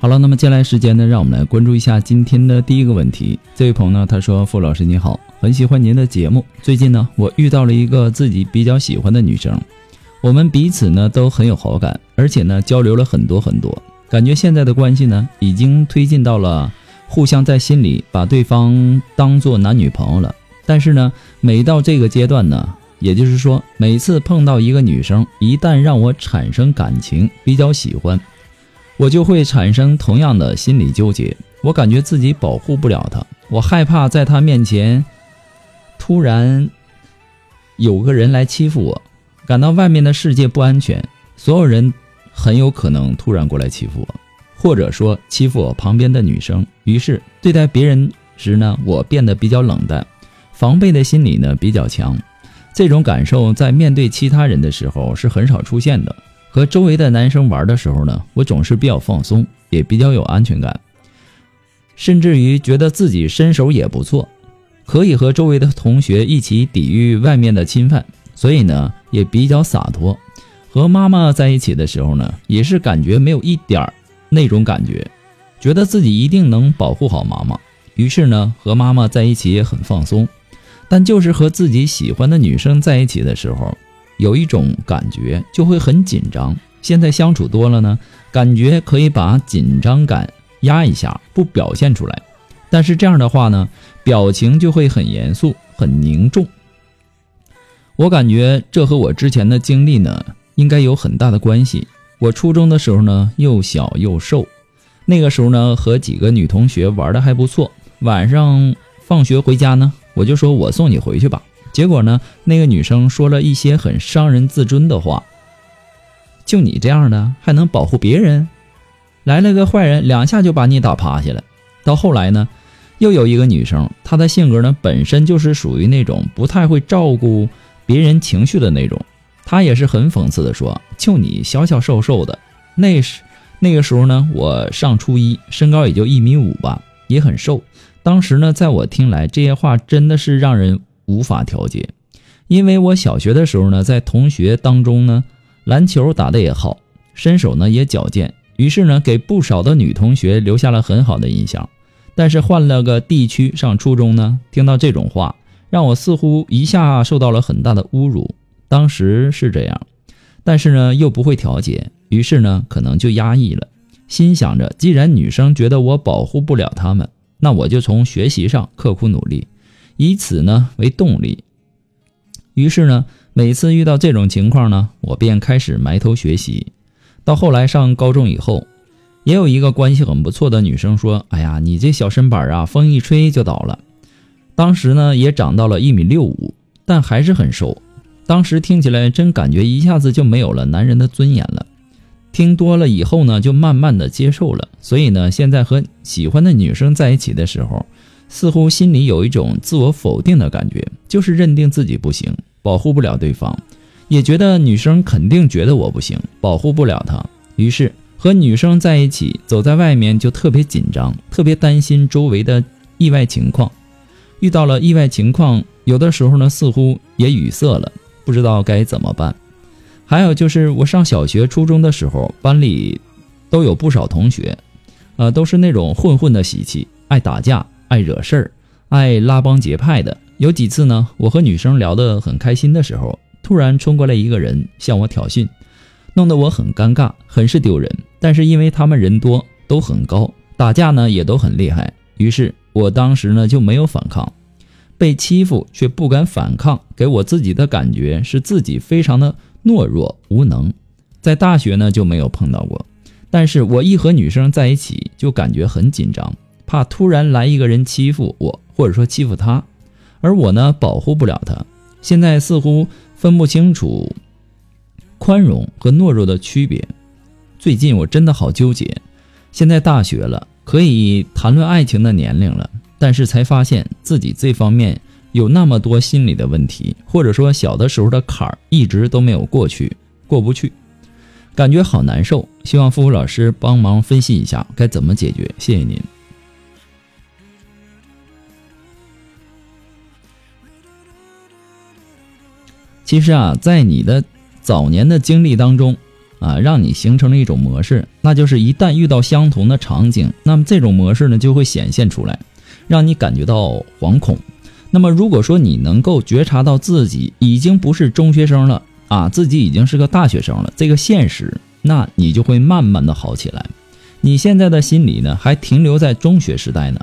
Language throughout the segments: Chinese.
好了，那么接下来时间呢，让我们来关注一下今天的第一个问题。这位朋友呢，他说：“傅老师你好，很喜欢您的节目。最近呢，我遇到了一个自己比较喜欢的女生，我们彼此呢都很有好感，而且呢交流了很多很多，感觉现在的关系呢已经推进到了互相在心里把对方当做男女朋友了。但是呢，每到这个阶段呢，也就是说，每次碰到一个女生，一旦让我产生感情，比较喜欢。”我就会产生同样的心理纠结，我感觉自己保护不了他，我害怕在他面前突然有个人来欺负我，感到外面的世界不安全，所有人很有可能突然过来欺负我，或者说欺负我旁边的女生。于是对待别人时呢，我变得比较冷淡，防备的心理呢比较强。这种感受在面对其他人的时候是很少出现的。和周围的男生玩的时候呢，我总是比较放松，也比较有安全感，甚至于觉得自己身手也不错，可以和周围的同学一起抵御外面的侵犯，所以呢也比较洒脱。和妈妈在一起的时候呢，也是感觉没有一点儿那种感觉，觉得自己一定能保护好妈妈，于是呢和妈妈在一起也很放松。但就是和自己喜欢的女生在一起的时候。有一种感觉就会很紧张，现在相处多了呢，感觉可以把紧张感压一下，不表现出来。但是这样的话呢，表情就会很严肃、很凝重。我感觉这和我之前的经历呢，应该有很大的关系。我初中的时候呢，又小又瘦，那个时候呢，和几个女同学玩的还不错。晚上放学回家呢，我就说我送你回去吧。结果呢？那个女生说了一些很伤人自尊的话。就你这样的，还能保护别人？来了个坏人，两下就把你打趴下了。到后来呢，又有一个女生，她的性格呢本身就是属于那种不太会照顾别人情绪的那种。她也是很讽刺的说：“就你小小瘦瘦的，那时那个时候呢，我上初一，身高也就一米五吧，也很瘦。当时呢，在我听来，这些话真的是让人。”无法调节，因为我小学的时候呢，在同学当中呢，篮球打得也好，身手呢也矫健，于是呢，给不少的女同学留下了很好的印象。但是换了个地区上初中呢，听到这种话，让我似乎一下受到了很大的侮辱。当时是这样，但是呢，又不会调节，于是呢，可能就压抑了，心想着，既然女生觉得我保护不了她们，那我就从学习上刻苦努力。以此呢为动力，于是呢，每次遇到这种情况呢，我便开始埋头学习。到后来上高中以后，也有一个关系很不错的女生说：“哎呀，你这小身板啊，风一吹就倒了。”当时呢，也长到了一米六五，但还是很瘦。当时听起来真感觉一下子就没有了男人的尊严了。听多了以后呢，就慢慢的接受了。所以呢，现在和喜欢的女生在一起的时候。似乎心里有一种自我否定的感觉，就是认定自己不行，保护不了对方，也觉得女生肯定觉得我不行，保护不了她。于是和女生在一起，走在外面就特别紧张，特别担心周围的意外情况。遇到了意外情况，有的时候呢，似乎也语塞了，不知道该怎么办。还有就是我上小学、初中的时候，班里都有不少同学，呃，都是那种混混的习气，爱打架。爱惹事儿，爱拉帮结派的。有几次呢，我和女生聊得很开心的时候，突然冲过来一个人向我挑衅，弄得我很尴尬，很是丢人。但是因为他们人多，都很高，打架呢也都很厉害，于是我当时呢就没有反抗，被欺负却不敢反抗，给我自己的感觉是自己非常的懦弱无能。在大学呢就没有碰到过，但是我一和女生在一起就感觉很紧张，怕突然来一个人欺负我，或者说欺负他，而我呢保护不了他。现在似乎分不清楚宽容和懦弱的区别。最近我真的好纠结。现在大学了，可以谈论爱情的年龄了，但是才发现自己这方面有那么多心理的问题，或者说小的时候的坎儿一直都没有过去，过不去，感觉好难受。希望付付老师帮忙分析一下该怎么解决，谢谢您。其实啊，在你的早年的经历当中，啊，让你形成了一种模式，那就是一旦遇到相同的场景，那么这种模式呢就会显现出来，让你感觉到惶恐。那么如果说你能够觉察到自己已经不是中学生了啊，自己已经是个大学生了，这个现实，那你就会慢慢的好起来。你现在的心理呢还停留在中学时代呢，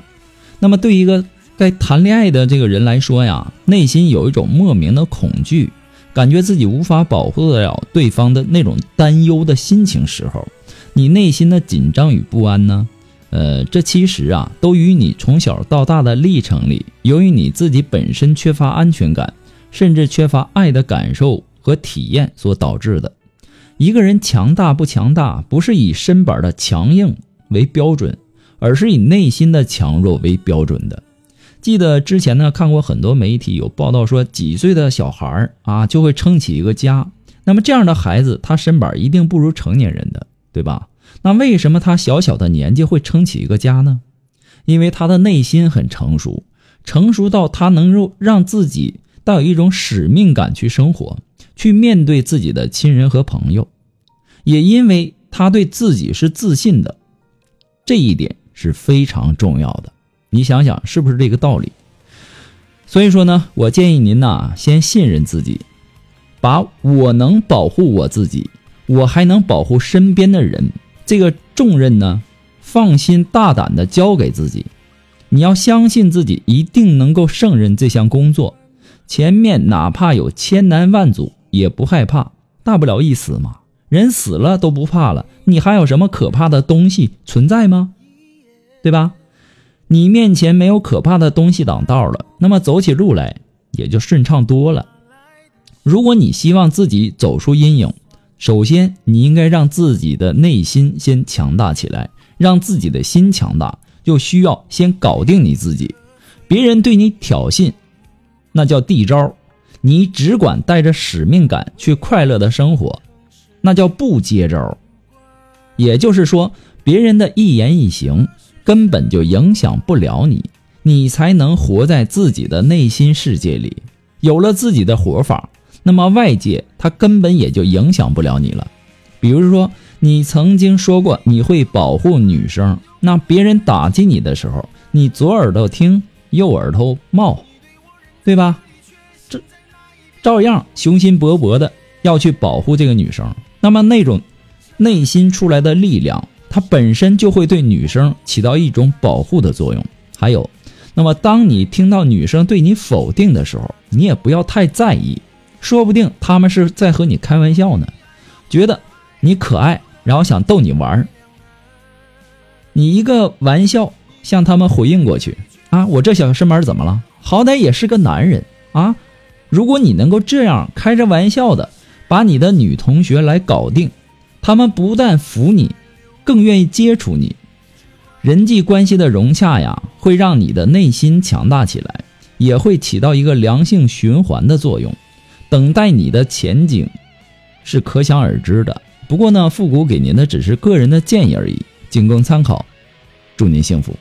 那么对一个该谈恋爱的这个人来说呀，内心有一种莫名的恐惧。感觉自己无法保护得了对方的那种担忧的心情时候，你内心的紧张与不安呢？呃，这其实啊，都与你从小到大的历程里，由于你自己本身缺乏安全感，甚至缺乏爱的感受和体验所导致的。一个人强大不强大，不是以身板的强硬为标准，而是以内心的强弱为标准的。记得之前呢，看过很多媒体有报道说，几岁的小孩儿啊就会撑起一个家。那么这样的孩子，他身板一定不如成年人的，对吧？那为什么他小小的年纪会撑起一个家呢？因为他的内心很成熟，成熟到他能够让自己带有一种使命感去生活，去面对自己的亲人和朋友。也因为他对自己是自信的，这一点是非常重要的。你想想是不是这个道理？所以说呢，我建议您呐，先信任自己，把我能保护我自己，我还能保护身边的人这个重任呢，放心大胆的交给自己。你要相信自己一定能够胜任这项工作，前面哪怕有千难万阻也不害怕，大不了一死嘛。人死了都不怕了，你还有什么可怕的东西存在吗？对吧？你面前没有可怕的东西挡道了，那么走起路来也就顺畅多了。如果你希望自己走出阴影，首先你应该让自己的内心先强大起来。让自己的心强大，就需要先搞定你自己。别人对你挑衅，那叫地招；你只管带着使命感去快乐的生活，那叫不接招。也就是说，别人的一言一行。根本就影响不了你，你才能活在自己的内心世界里。有了自己的活法，那么外界它根本也就影响不了你了。比如说，你曾经说过你会保护女生，那别人打击你的时候，你左耳朵听，右耳朵冒，对吧？这照样雄心勃勃的要去保护这个女生。那么那种内心出来的力量。它本身就会对女生起到一种保护的作用。还有，那么当你听到女生对你否定的时候，你也不要太在意，说不定他们是在和你开玩笑呢，觉得你可爱，然后想逗你玩儿。你一个玩笑向他们回应过去啊，我这小身板怎么了？好歹也是个男人啊！如果你能够这样开着玩笑的把你的女同学来搞定，他们不但服你。更愿意接触你，人际关系的融洽呀，会让你的内心强大起来，也会起到一个良性循环的作用。等待你的前景是可想而知的。不过呢，复古给您的只是个人的建议而已，仅供参考。祝您幸福。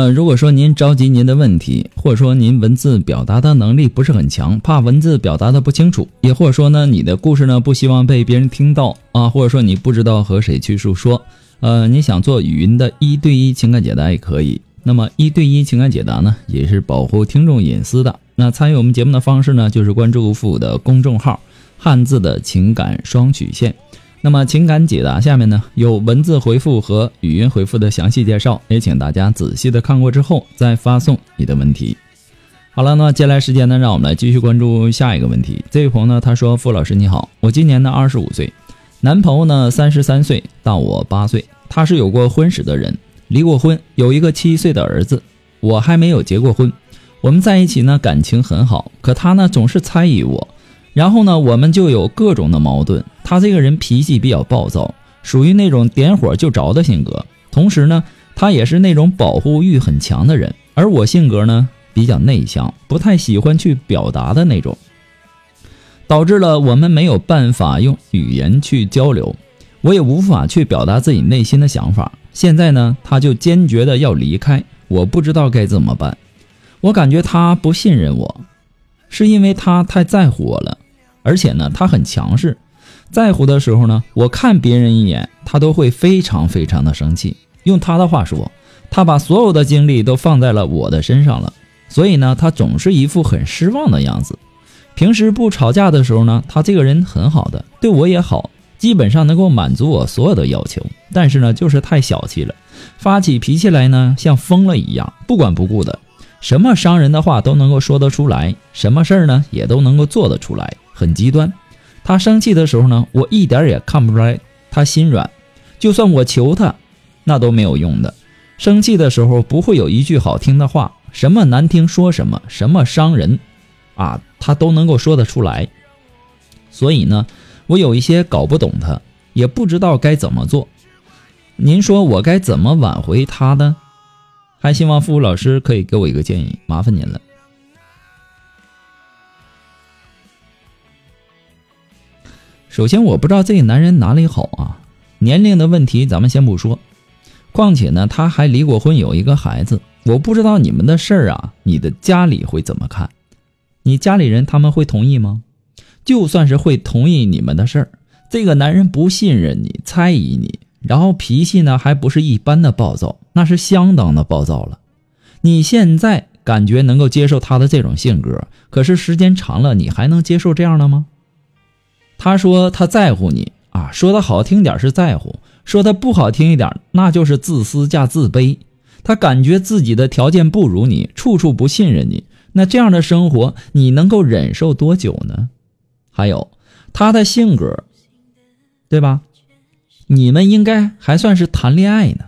呃，如果说您着急您的问题，或者说您文字表达的能力不是很强，怕文字表达的不清楚，也或者说呢你的故事呢不希望被别人听到啊，或者说你不知道和谁去诉说，呃，你想做语音的一对一情感解答也可以。那么一对一情感解答呢，也是保护听众隐私的。那参与我们节目的方式呢，就是关注付的公众号“汉字的情感双曲线”。那么情感解答下面呢有文字回复和语音回复的详细介绍，也请大家仔细的看过之后再发送你的问题。好了，那接下来时间呢，让我们来继续关注下一个问题。这位朋友呢，他说：“傅老师你好，我今年呢二十五岁，男朋友呢三十三岁，大我八岁，他是有过婚史的人，离过婚，有一个七岁的儿子。我还没有结过婚，我们在一起呢感情很好，可他呢总是猜疑我。”然后呢，我们就有各种的矛盾。他这个人脾气比较暴躁，属于那种点火就着的性格。同时呢，他也是那种保护欲很强的人。而我性格呢比较内向，不太喜欢去表达的那种，导致了我们没有办法用语言去交流，我也无法去表达自己内心的想法。现在呢，他就坚决的要离开，我不知道该怎么办。我感觉他不信任我。是因为他太在乎我了，而且呢，他很强势，在乎的时候呢，我看别人一眼，他都会非常非常的生气。用他的话说，他把所有的精力都放在了我的身上了，所以呢，他总是一副很失望的样子。平时不吵架的时候呢，他这个人很好的，对我也好，基本上能够满足我所有的要求。但是呢，就是太小气了，发起脾气来呢，像疯了一样，不管不顾的。什么伤人的话都能够说得出来，什么事儿呢也都能够做得出来，很极端。他生气的时候呢，我一点也看不出来他心软，就算我求他，那都没有用的。生气的时候不会有一句好听的话，什么难听说什么，什么伤人，啊，他都能够说得出来。所以呢，我有一些搞不懂他，也不知道该怎么做。您说我该怎么挽回他呢？还希望付老师可以给我一个建议，麻烦您了。首先，我不知道这个男人哪里好啊，年龄的问题咱们先不说，况且呢，他还离过婚，有一个孩子。我不知道你们的事儿啊，你的家里会怎么看？你家里人他们会同意吗？就算是会同意你们的事儿，这个男人不信任你，猜疑你。然后脾气呢，还不是一般的暴躁，那是相当的暴躁了。你现在感觉能够接受他的这种性格，可是时间长了，你还能接受这样的吗？他说他在乎你啊，说的好听点是在乎，说的不好听一点，那就是自私加自卑。他感觉自己的条件不如你，处处不信任你，那这样的生活你能够忍受多久呢？还有他的性格，对吧？你们应该还算是谈恋爱呢，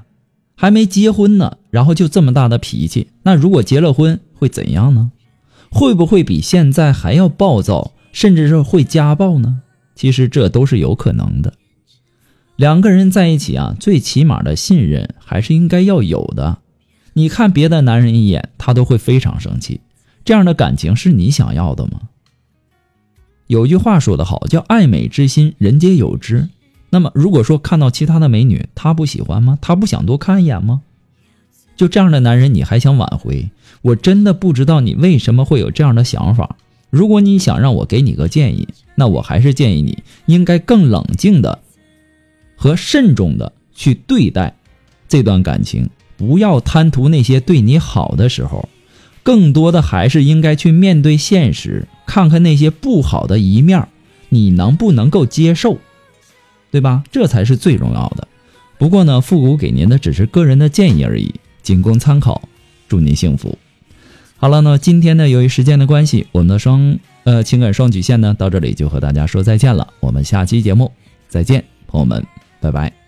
还没结婚呢，然后就这么大的脾气。那如果结了婚会怎样呢？会不会比现在还要暴躁，甚至是会家暴呢？其实这都是有可能的。两个人在一起啊，最起码的信任还是应该要有的。你看别的男人一眼，他都会非常生气，这样的感情是你想要的吗？有句话说得好，叫爱美之心，人皆有之。那么，如果说看到其他的美女，他不喜欢吗？他不想多看一眼吗？就这样的男人，你还想挽回？我真的不知道你为什么会有这样的想法。如果你想让我给你个建议，那我还是建议你应该更冷静的和慎重的去对待这段感情，不要贪图那些对你好的时候，更多的还是应该去面对现实，看看那些不好的一面，你能不能够接受？对吧？这才是最重要的。不过呢，复古给您的只是个人的建议而已，仅供参考。祝您幸福。好了，那今天呢，由于时间的关系，我们的双呃情感双曲线呢，到这里就和大家说再见了。我们下期节目再见，朋友们，拜拜。